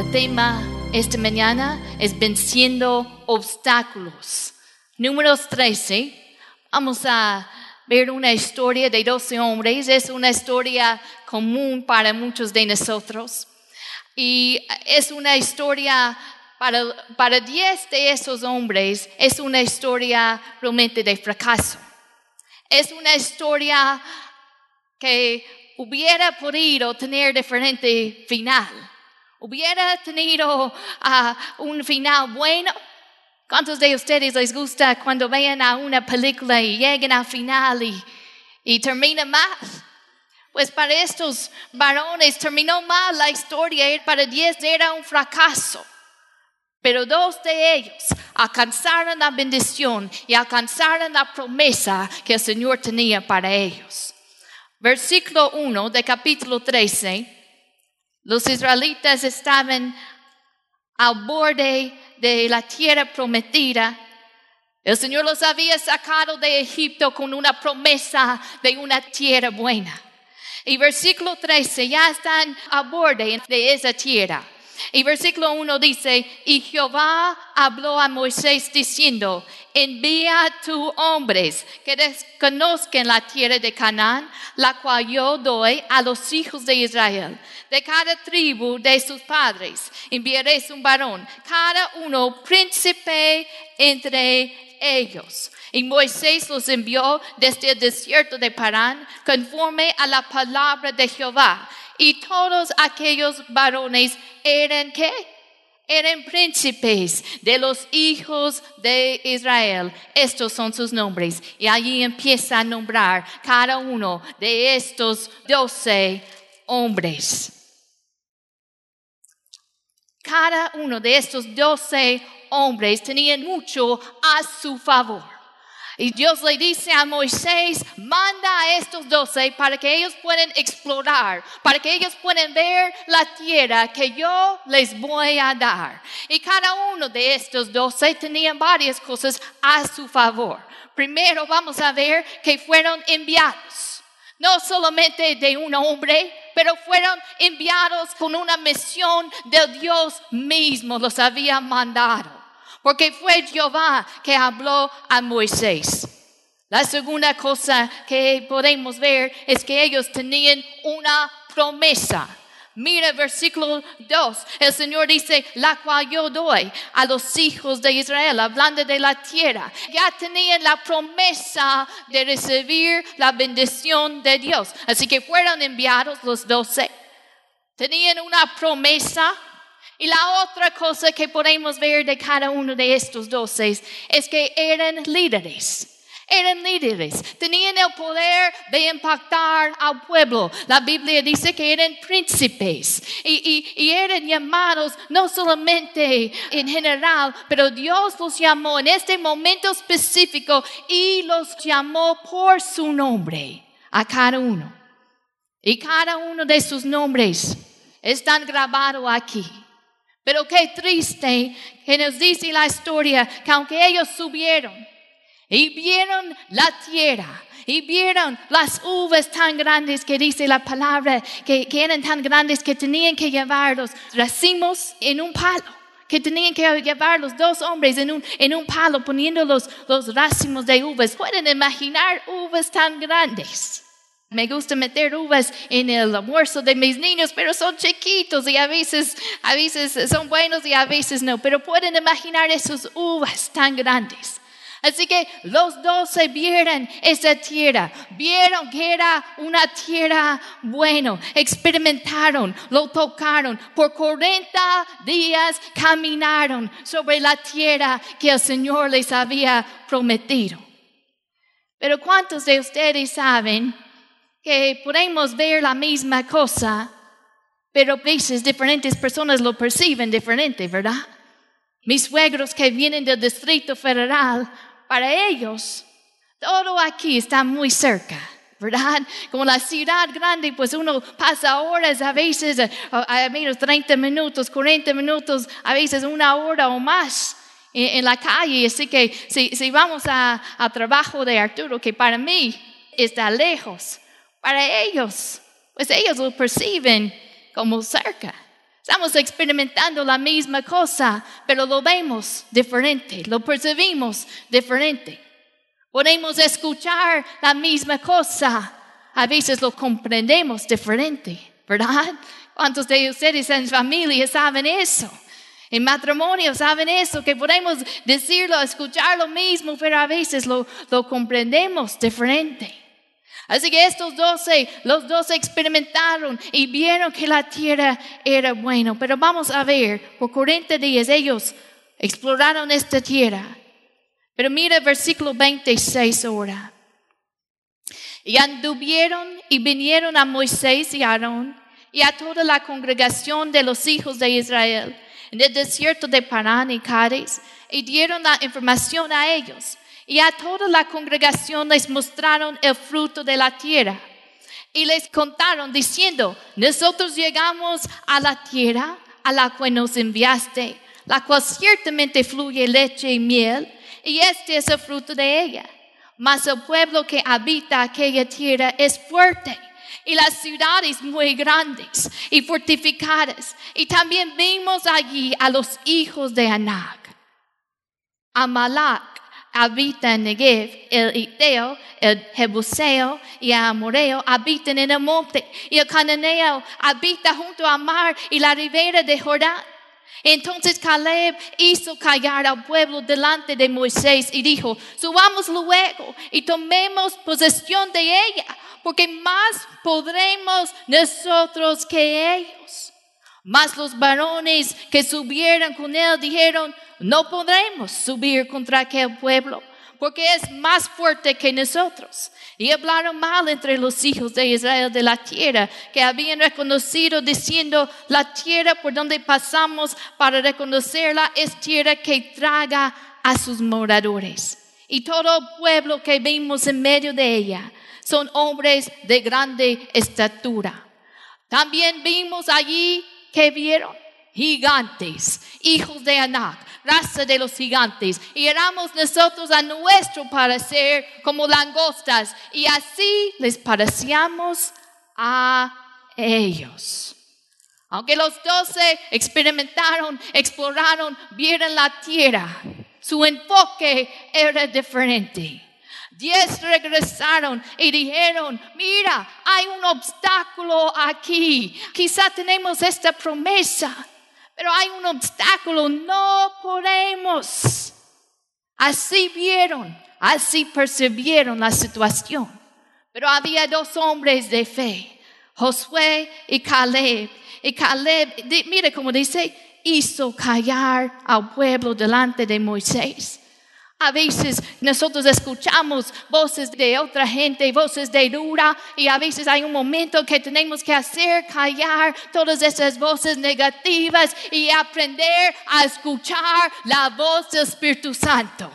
El tema esta mañana es venciendo obstáculos. Números 13. Vamos a ver una historia de 12 hombres. Es una historia común para muchos de nosotros. Y es una historia para, para 10 de esos hombres, es una historia realmente de fracaso. Es una historia que hubiera podido tener diferente final. Hubiera tenido ah, un final bueno. ¿Cuántos de ustedes les gusta cuando vean a una película y llegan al final y, y termina mal? Pues para estos varones terminó mal la historia, para diez era un fracaso. Pero dos de ellos alcanzaron la bendición y alcanzaron la promesa que el Señor tenía para ellos. Versículo 1 de capítulo 13. Los israelitas estaban al borde de la tierra prometida. El Señor los había sacado de Egipto con una promesa de una tierra buena. Y versículo 13, ya están al borde de esa tierra. Y versículo 1 dice, y Jehová habló a Moisés diciendo, envía a hombres que desconozcan la tierra de Canaán, la cual yo doy a los hijos de Israel. De cada tribu de sus padres enviaré un varón, cada uno príncipe entre ellos. Y Moisés los envió desde el desierto de Parán conforme a la palabra de Jehová. Y todos aquellos varones eran qué? Eran príncipes de los hijos de Israel. Estos son sus nombres. Y allí empieza a nombrar cada uno de estos doce hombres. Cada uno de estos doce hombres tenían mucho a su favor. Y Dios le dice a Moisés, manda a estos doce para que ellos puedan explorar, para que ellos puedan ver la tierra que yo les voy a dar. Y cada uno de estos doce tenían varias cosas a su favor. Primero vamos a ver que fueron enviados, no solamente de un hombre, pero fueron enviados con una misión de Dios mismo, los había mandado porque fue Jehová que habló a Moisés. La segunda cosa que podemos ver es que ellos tenían una promesa. Mira versículo 2, el Señor dice, la cual yo doy a los hijos de Israel, hablando de la tierra. Ya tenían la promesa de recibir la bendición de Dios. Así que fueron enviados los doce. Tenían una promesa y la otra cosa que podemos ver de cada uno de estos doce es que eran líderes. Eran líderes, tenían el poder de impactar al pueblo. La Biblia dice que eran príncipes y, y eran llamados no solamente en general, pero Dios los llamó en este momento específico y los llamó por su nombre a cada uno. Y cada uno de sus nombres están grabados aquí. Pero qué triste que nos dice la historia que aunque ellos subieron y vieron la tierra y vieron las uvas tan grandes que dice la palabra, que, eran tan grandes que tenían que llevar los racimos en un palo que tenían que llevar los dos hombres en un, en un palo poniendo los, los racimos de uvas. Pueden imaginar uvas tan grandes. Me gusta meter uvas en el almuerzo de mis niños, pero son chiquitos y a veces, a veces son buenos y a veces no. Pero pueden imaginar esas uvas tan grandes. Así que los dos se vieron esa tierra, vieron que era una tierra buena, experimentaron, lo tocaron, por 40 días caminaron sobre la tierra que el Señor les había prometido. Pero ¿cuántos de ustedes saben que podemos ver la misma cosa, pero a veces diferentes personas lo perciben diferente, ¿verdad? Mis suegros que vienen del Distrito Federal, para ellos, todo aquí está muy cerca. ¿verdad? Como la ciudad grande, pues uno pasa horas, a veces a, menos 30 minutos, 40 minutos, a veces una hora o más en, la calle. Así que si, si vamos a, a, trabajo de Arturo, que para mí está lejos, para ellos, pues ellos lo perciben como cerca. Estamos experimentando la misma cosa, pero lo vemos diferente, lo percibimos diferente. Podemos escuchar la misma cosa, a veces lo comprendemos diferente, ¿verdad? ¿Cuántos de ustedes en familia saben eso? En matrimonio saben eso, que podemos decirlo, escuchar lo mismo, pero a veces lo, lo comprendemos diferente. Así que estos doce, los doce experimentaron y vieron que la tierra era buena. Pero vamos a ver, por 40 días ellos exploraron esta tierra. Pero mira el versículo 26 ahora. Y anduvieron y vinieron a Moisés y Aarón y a toda la congregación de los hijos de Israel en el desierto de Parán y Cádiz y dieron la información a ellos y a toda la congregación les mostraron el fruto de la tierra. Y les contaron diciendo, nosotros llegamos a la tierra a la cual nos enviaste, la cual ciertamente fluye leche y miel, y este es el fruto de ella. Mas el pueblo que habita aquella tierra es fuerte y las ciudades muy grandes y fortificadas. Y también vimos allí a los hijos de Anak. Amalak habita en Negev, el Iteo, el Jebuseo y el Amoreo habitan en el monte, y el Cananeo habita junto al mar y la ribera de Jordán. Entonces Caleb hizo callar al pueblo delante de Moisés y dijo, subamos luego y tomemos posesión de ella, porque más podremos nosotros que ellos. Mas los varones que subieron con él dijeron, no podremos subir contra aquel pueblo, porque es más fuerte que nosotros. Y hablaron mal entre los hijos de Israel de la tierra que habían reconocido, diciendo, la tierra por donde pasamos para reconocerla es tierra que traga a sus moradores. Y todo el pueblo que vimos en medio de ella son hombres de grande estatura. También vimos allí que vieron gigantes, hijos de Anak, raza de los gigantes, y éramos nosotros a nuestro parecer como langostas, y así les parecíamos a ellos. Aunque los doce experimentaron, exploraron, vieron la tierra, su enfoque era diferente. Diez regresaron y dijeron, mira, hay un obstáculo aquí. Quizá tenemos esta promesa, pero hay un obstáculo, no podemos. Así vieron, así percibieron la situación. Pero había dos hombres de fe, Josué y Caleb. Y Caleb, mire cómo dice, hizo callar al pueblo delante de Moisés. A veces nosotros escuchamos voces de otra gente, voces de dura, y a veces hay un momento que tenemos que hacer callar todas esas voces negativas y aprender a escuchar la voz del Espíritu Santo.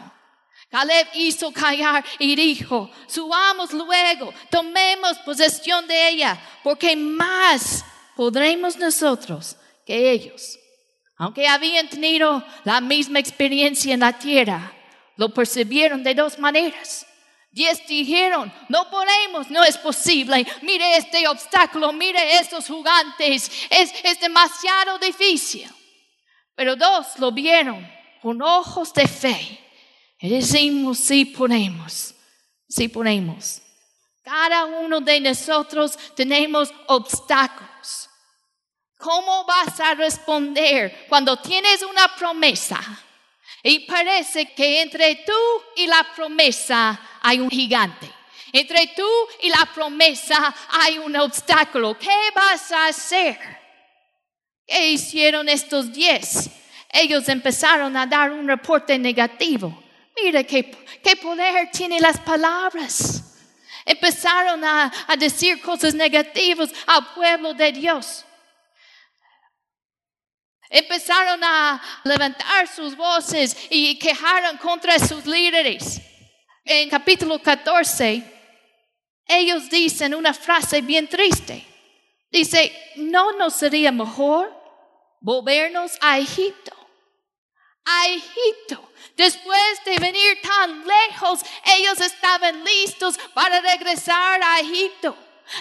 Caleb hizo callar y dijo, subamos luego, tomemos posesión de ella, porque más podremos nosotros que ellos. Aunque habían tenido la misma experiencia en la tierra, lo percibieron de dos maneras. Diez dijeron, no podemos, no es posible. Mire este obstáculo, mire estos gigantes, es, es demasiado difícil. Pero dos lo vieron con ojos de fe. Y decimos, sí podemos, sí podemos. Cada uno de nosotros tenemos obstáculos. ¿Cómo vas a responder cuando tienes una promesa? Y parece que entre tú y la promesa hay un gigante. Entre tú y la promesa hay un obstáculo. ¿Qué vas a hacer? ¿Qué hicieron estos diez? Ellos empezaron a dar un reporte negativo. Mira qué, qué poder tienen las palabras. Empezaron a, a decir cosas negativas al pueblo de Dios. Empezaron a levantar sus voces y quejaron contra sus líderes. En capítulo 14, ellos dicen una frase bien triste. Dice, ¿no nos sería mejor volvernos a Egipto? A Egipto. Después de venir tan lejos, ellos estaban listos para regresar a Egipto.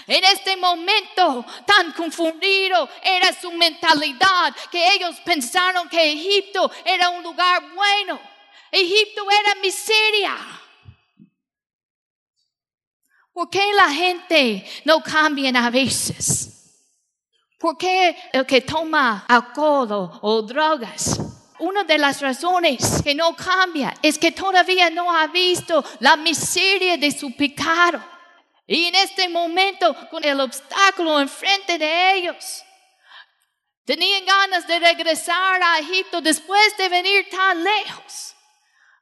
En este momento tan confundido era su mentalidad que ellos pensaron que Egipto era un lugar bueno. Egipto era miseria. ¿Por qué la gente no cambia a veces? ¿Por qué el que toma alcohol o drogas? Una de las razones que no cambia es que todavía no ha visto la miseria de su pecado. Y en este momento, con el obstáculo enfrente de ellos, tenían ganas de regresar a Egipto después de venir tan lejos.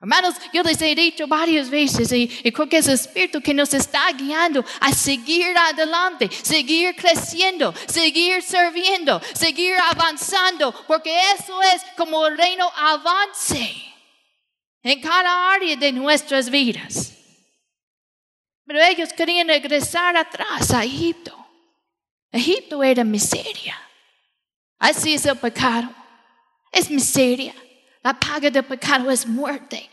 Hermanos, yo les he dicho varias veces y, creo que es el Espíritu que nos está guiando a seguir adelante, seguir creciendo, seguir sirviendo, seguir avanzando, porque eso es como el reino avance en cada área de nuestras vidas. Pero ellos querían regresar atrás a Egipto. Egipto era miseria. Así es el pecado. Es miseria. La paga del pecado es muerte.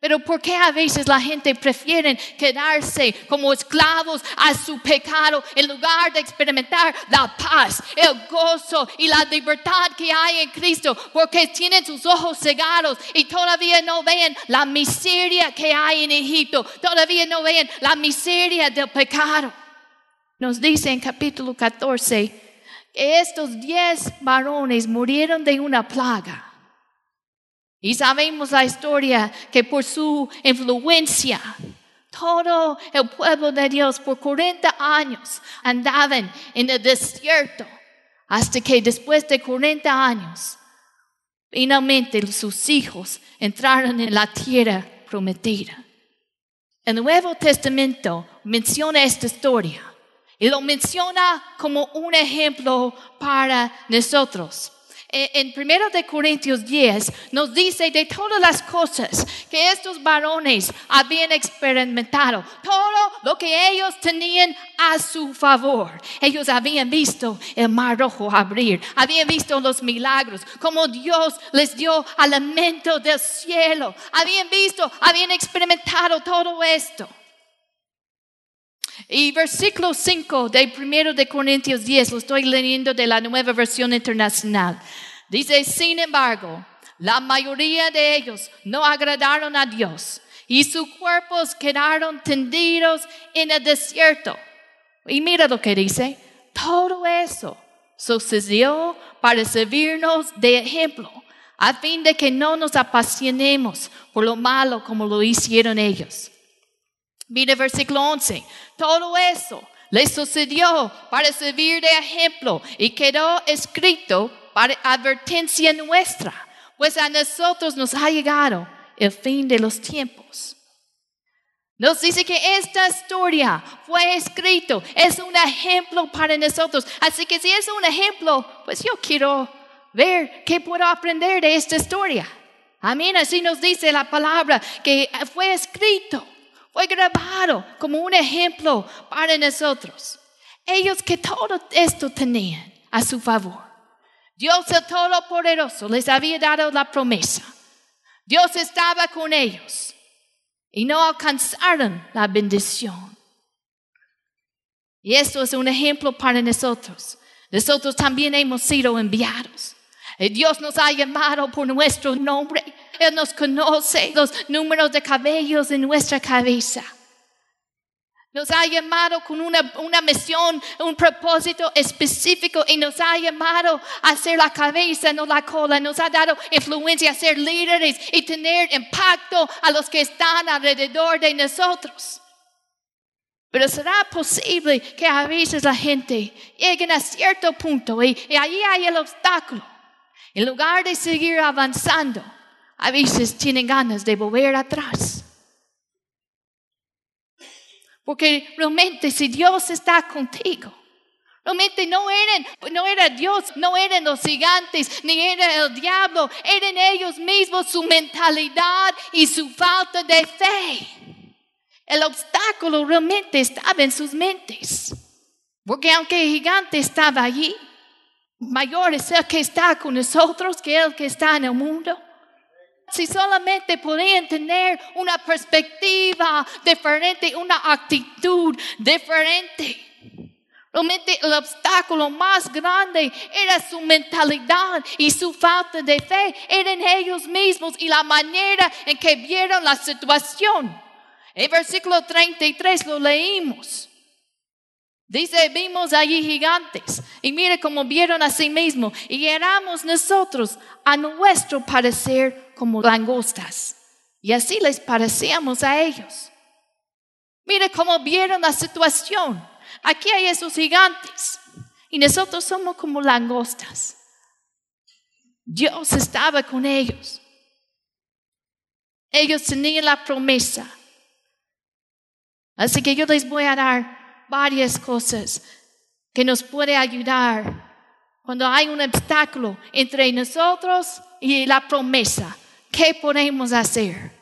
Pero ¿por qué a veces la gente prefiere quedarse como esclavos a su pecado en lugar de experimentar la paz, el gozo y la libertad que hay en Cristo? Porque tienen sus ojos cegados y todavía no ven la miseria que hay en Egipto, todavía no ven la miseria del pecado. Nos dice en capítulo 14 que estos diez varones murieron de una plaga. Y sabemos la historia que por su influencia, todo el pueblo de Dios por 40 años andaban en el desierto, hasta que después de 40 años, finalmente sus hijos entraron en la tierra prometida. El Nuevo Testamento menciona esta historia y lo menciona como un ejemplo para nosotros. Eh, en 1 de Corintios 10 nos dice de todas las cosas que estos varones habían experimentado, todo lo que ellos tenían a su favor. Ellos habían visto el mar rojo abrir, habían visto los milagros, como Dios les dio alimento del cielo, habían visto, habían experimentado todo esto. Y versículo 5 de 1 de Corintios 10, lo estoy leyendo de la nueva versión internacional. Dice, sin embargo, la mayoría de ellos no agradaron a Dios y sus cuerpos quedaron tendidos en el desierto. Y mira lo que dice, todo eso sucedió para servirnos de ejemplo, a fin de que no nos apasionemos por lo malo como lo hicieron ellos. Mira versículo 11. Todo eso le sucedió para servir de ejemplo y quedó escrito para advertencia nuestra, pues a nosotros nos ha llegado el fin de los tiempos. Nos dice que esta historia fue escrito, es un ejemplo para nosotros. Así que si es un ejemplo, pues yo quiero ver qué puedo aprender de esta historia. Amén, así nos dice la palabra que fue escrito fue grabado como un ejemplo para nosotros. Ellos que todo esto tenían a su favor. Dios el Todopoderoso les había dado la promesa. Dios estaba con ellos y no alcanzaron la bendición. Y esto es un ejemplo para nosotros. Nosotros también hemos sido enviados. Dios nos ha llamado por nuestro nombre él nos conoce los números de cabellos en nuestra cabeza. Nos ha llamado con una, una, misión, un propósito específico y nos ha llamado a ser la cabeza, no la cola. Nos ha dado influencia a ser líderes y tener impacto a los que están alrededor de nosotros. Pero será posible que a veces la gente llegue a cierto punto y, y ahí hay el obstáculo. En lugar de seguir avanzando, a veces tienen ganas de volver atrás. Porque realmente si Dios está contigo, realmente no eran, no era Dios, no eran los gigantes, ni era el diablo, eran ellos mismos, su mentalidad y su falta de fe. El obstáculo realmente estaba en sus mentes. Porque aunque el gigante estaba allí, mayor es el que está con nosotros que el que está en el mundo si solamente podían tener una perspectiva diferente, una actitud diferente. Realmente el obstáculo más grande era su mentalidad y su falta de fe. Eran ellos mismos y la manera en que vieron la situación. En versículo 33 lo leímos. Dice, vimos allí gigantes y mire cómo vieron a sí mismos y éramos nosotros a nuestro parecer como langostas. Y así les parecíamos a ellos. Mire cómo vieron la situación. Aquí hay esos gigantes y nosotros somos como langostas. Dios estaba con ellos. Ellos tenían la promesa. Así que yo les voy a dar varias cosas que nos puede ayudar cuando hay un obstáculo entre nosotros y la promesa. ¿Qué podemos hacer?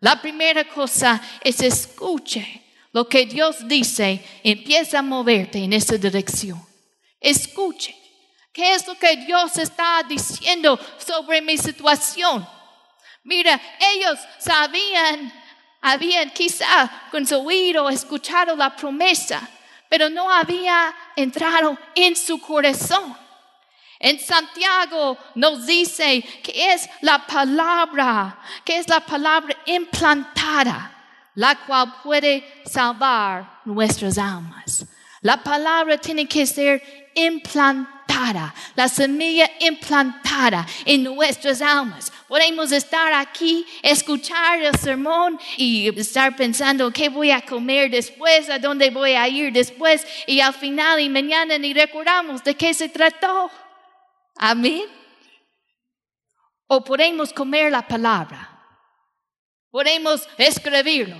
La primera cosa es escuche lo que Dios dice, empieza a moverte en esa dirección. Escuche. ¿Qué es lo que Dios está diciendo sobre mi situación? Mira, ellos sabían, habían quizá con su oído escuchado la promesa, pero no había entrado en su corazón. En Santiago nos dice que es la palabra, que es la palabra implantada la cual puede salvar nuestras almas. La palabra tiene que ser implantada, la semilla implantada en nuestras almas. Podemos estar aquí, escuchar el sermón y estar pensando qué voy a comer después, a dónde voy a ir después y al final y mañana ni recordamos de qué se trató. Amén. O podemos comer la palabra Podemos escribirlo,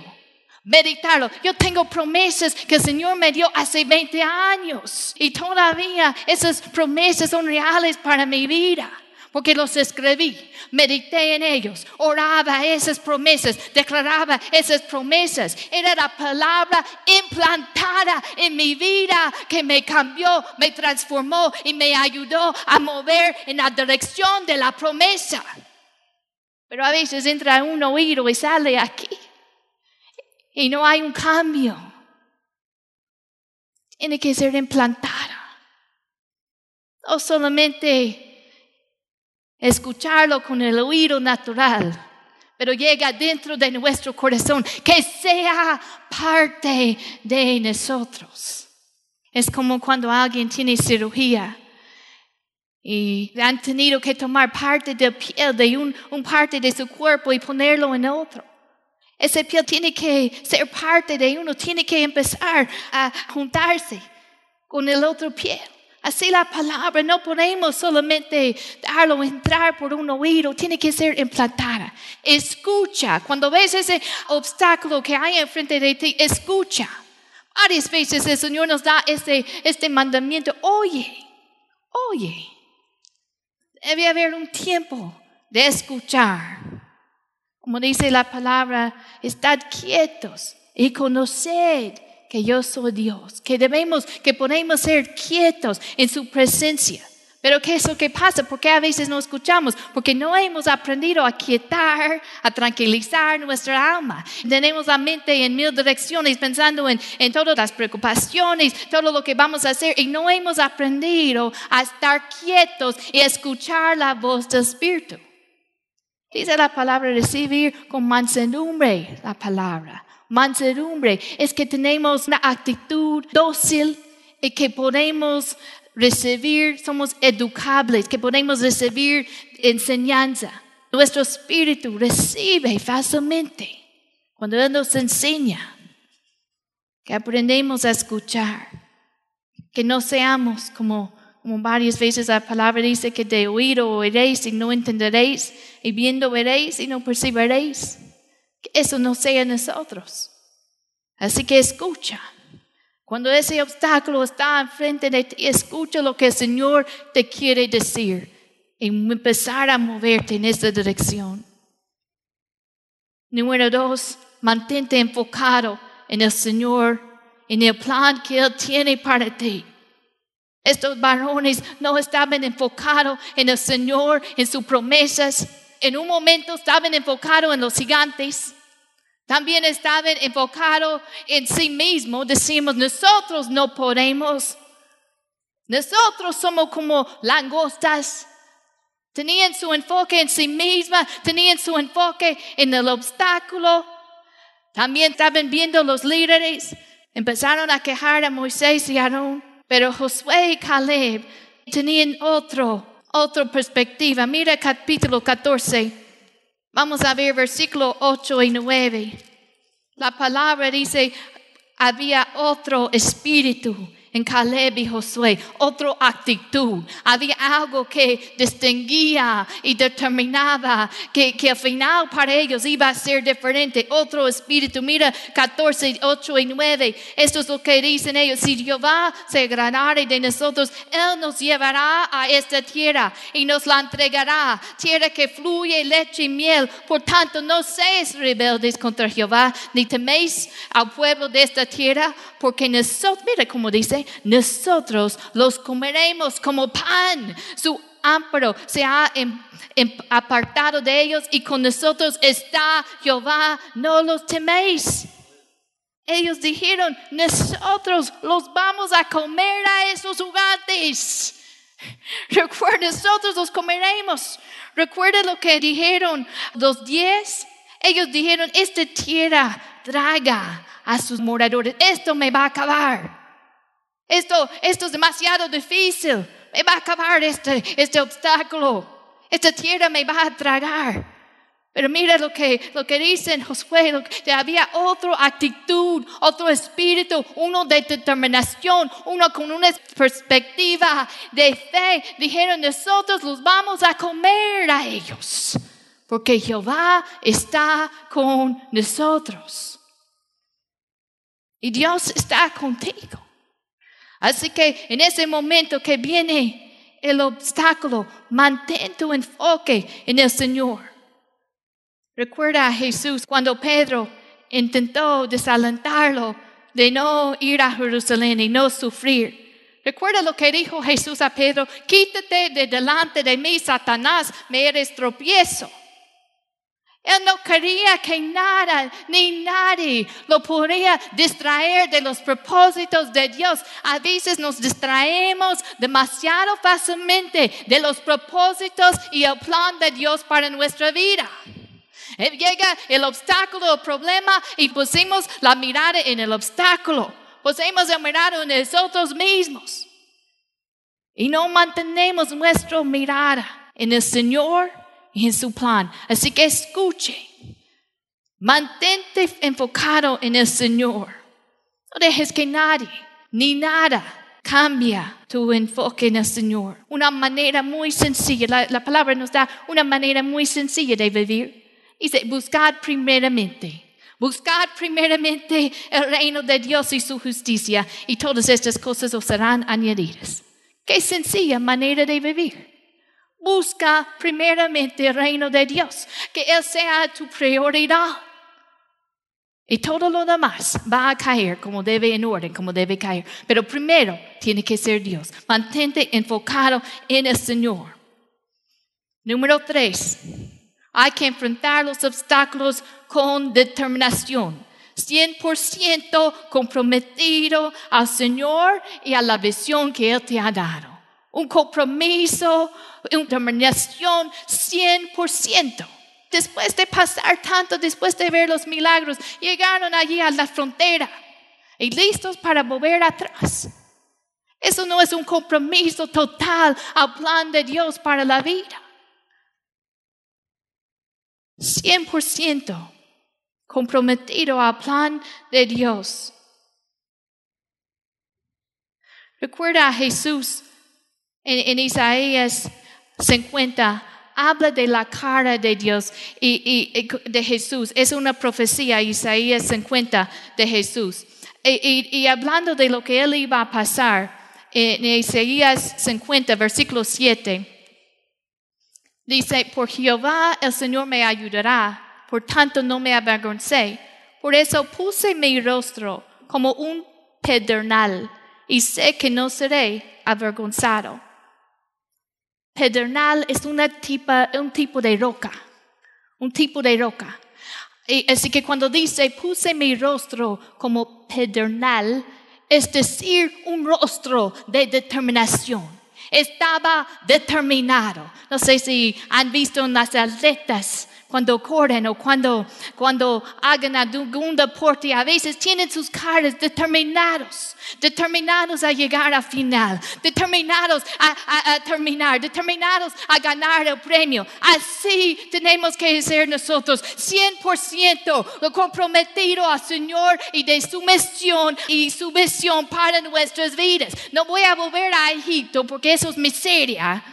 meditarlo. Yo tengo promesas que el Señor me dio hace 20 años y todavía esas promesas son reales para mi vida. Porque los escribí, medité en ellos, oraba esas promesas, declaraba esas promesas. Era la palabra implantada en mi vida que me cambió, me transformó y me ayudó a mover en la dirección de la promesa. Pero a veces entra un oído y sale aquí. Y no hay un cambio. Tiene que ser implantada. No solamente escucharlo con el oído natural, pero llega dentro de nuestro corazón, que sea parte de nosotros. Es como cuando alguien tiene cirugía y han tenido que tomar parte del piel de un, un parte de su cuerpo y ponerlo en otro. Ese piel tiene que ser parte de uno, tiene que empezar a juntarse con el otro piel. Así la palabra no podemos solamente darlo entrar por un oído, tiene que ser implantada. Escucha, cuando ves ese obstáculo que hay enfrente de ti, escucha. Varias veces el Señor nos da este, este mandamiento, oye, oye. Debe haber un tiempo de escuchar. Como dice la palabra, estad quietos y conoced que yo soy Dios, que debemos, que podemos ser quietos en su presencia. Pero ¿qué es lo que pasa? ¿Por qué a veces no escuchamos? Porque no hemos aprendido a quietar, a tranquilizar nuestra alma. Tenemos la mente en mil direcciones pensando en, en todas las preocupaciones, todo lo que vamos a hacer y no hemos aprendido a estar quietos y escuchar la voz del Espíritu. Dice la palabra recibir con mansedumbre la palabra. Mansedumbre es que tenemos una actitud dócil y que podemos recibir, somos educables, que podemos recibir enseñanza. Nuestro espíritu recibe fácilmente cuando Él nos enseña, que aprendemos a escuchar, que no seamos como, varias veces la palabra dice que de oído oiréis y no entenderéis, y viendo veréis y no percibiréis. Eso no sea nosotros. Así que escucha. Cuando ese obstáculo está enfrente de ti, escucha lo que el Señor te quiere decir y empezar a moverte en esa dirección. Número dos, mantente enfocado en el Señor, en el plan que Él tiene para ti. Estos varones no estaban enfocados en el Señor, en sus promesas. En un momento estaban enfocados en los gigantes. También estaban enfocados en sí mismos. Decimos, nosotros no podemos. Nosotros somos como langostas. Tenían su enfoque en sí misma, tenían su enfoque en el obstáculo. También estaban viendo los líderes, empezaron a quejar a Moisés y Aarón, pero Josué y Caleb tenían otro, otra perspectiva. Mira capítulo 14. Vamos a ver versículo 8 y 9. La palabra dice, había otro espíritu en Caleb y Josué, otra actitud. Había algo que distinguía y determinaba que, que al final para ellos iba a ser diferente. Otro espíritu. Mira 14, 8 y 9. Esto es lo que dicen ellos. Si Jehová se agradare de nosotros, Él nos llevará a esta tierra y nos la entregará. Tierra que fluye leche y miel. Por tanto, no seáis rebeldes contra Jehová, ni teméis al pueblo de esta tierra, porque nosotros, mira cómo dice, nosotros los comeremos como pan. Su amparo se ha em, em, apartado de ellos y con nosotros está Jehová, no los teméis. Ellos dijeron, nosotros los vamos a comer a esos juguetes. Recuerda, nosotros los comeremos. Recuerda lo que dijeron los diez. Ellos dijeron, esta tierra traga a sus moradores. Esto me va a acabar. Esto, esto es demasiado difícil. Me va a acabar este, este obstáculo. Esta tierra me va a tragar. Pero mira lo que, lo que dicen Josué, lo que, había otra actitud, otro espíritu, uno de determinación, uno con una perspectiva de fe. Dijeron, nosotros los vamos a comer a ellos, porque Jehová está con nosotros. Y Dios está contigo. Así que en ese momento que viene el obstáculo, mantén tu enfoque en el Señor. Recuerda a Jesús cuando Pedro intentó desalentarlo de no ir a Jerusalén y no sufrir. Recuerda lo que dijo Jesús a Pedro, quítate de delante de mí, Satanás, me eres tropiezo. Él no quería que nada ni nadie lo pudiera distraer de los propósitos de Dios. A veces nos distraemos demasiado fácilmente de los propósitos y el plan de Dios para nuestra vida. Llega el obstáculo, el problema y pusimos la mirada en el obstáculo. Pusimos la mirada en nosotros mismos. Y no mantenemos nuestra mirada en el Señor en su plan. Así que escuche, mantente enfocado en el Señor. No dejes que nadie ni nada cambia tu enfoque en el Señor. Una manera muy sencilla, la, la palabra nos da una manera muy sencilla de vivir. Dice, buscad primeramente. Buscad primeramente el reino de Dios y su justicia y todas estas cosas os serán añadidas. Qué sencilla manera de vivir. Busca primeramente el reino de Dios, que Él sea tu prioridad. Y todo lo demás va a caer como debe en orden, como debe caer. Pero primero tiene que ser Dios. Mantente enfocado en el Señor. Número tres, hay que enfrentar los obstáculos con determinación. 100% comprometido al Señor y a la visión que Él te ha dado un compromiso, una determinación 100%. Después de pasar tanto, después de ver los milagros, llegaron allí a la frontera y listos para volver atrás. Eso no es un compromiso total al plan de Dios para la vida. 100% comprometido al plan de Dios. Recuerda a Jesús en, Isaías 50 habla de la cara de Dios y, de Jesús. Es una profecía, Isaías 50 de Jesús. Y, hablando de lo que él iba a pasar, en Isaías 50, versículo 7, dice, por Jehová el Señor me ayudará, por tanto no me avergoncé. Por eso puse mi rostro como un pedernal y sé que no seré avergonzado. Pedernal es una un tipo de roca, un tipo de roca. Y así que cuando dice, puse mi rostro como pedernal, es decir, un rostro de determinación. Estaba determinado. No sé si han visto en las atletas cuando corren o cuando, cuando hagan algún deporte, a veces tienen sus caras determinados, determinados a llegar al final, determinados a, a, terminar, determinados a ganar el premio. Así tenemos que ser nosotros, 100% comprometido al Señor y de su misión y su visión para nuestras vidas. No voy a volver a Egipto porque eso es miseria.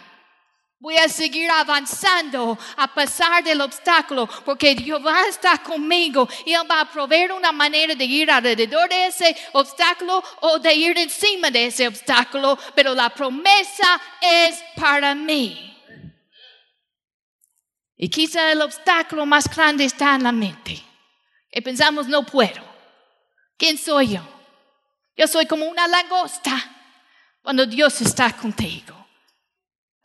Voy a seguir avanzando a pesar del obstáculo, porque a estar conmigo y Él va a proveer una manera de ir alrededor de ese obstáculo o de ir encima de ese obstáculo, pero la promesa es para mí. Y quizá el obstáculo más grande está en la mente. Y pensamos, no puedo. ¿Quién soy yo? Yo soy como una langosta cuando Dios está contigo.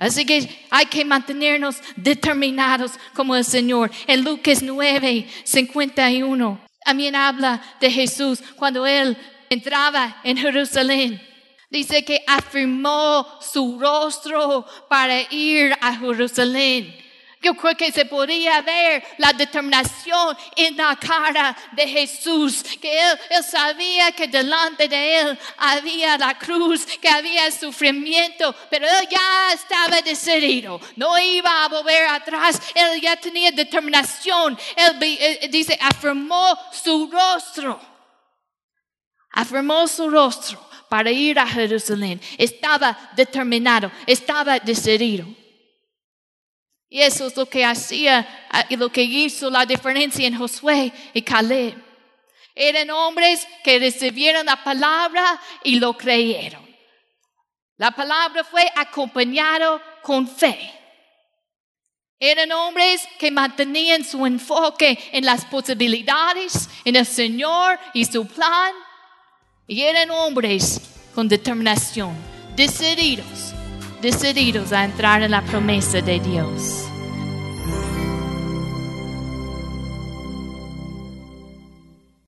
Así que hay que mantenernos determinados como el Señor. En Lucas 9, 51, también habla de Jesús cuando Él entraba en Jerusalén. Dice que afirmó su rostro para ir a Jerusalén. Yo creo que se podía ver la determinación en la cara de Jesús, que él, sabía que delante de él había la cruz, que había sufrimiento, pero él ya estaba decidido, no iba a volver atrás, él ya tenía determinación, él dice, afirmó su rostro, afirmó su rostro para ir a Jerusalén, estaba determinado, estaba decidido. Y eso es lo que hacía y lo que hizo la diferencia en Josué y Caleb. Eran hombres que recibieron la palabra y lo creyeron. La palabra fue acompañado con fe. Eran hombres que mantenían su enfoque en las posibilidades, en el Señor y su plan. Y eran hombres con determinación, decididos decididos a entrar en la promesa de Dios.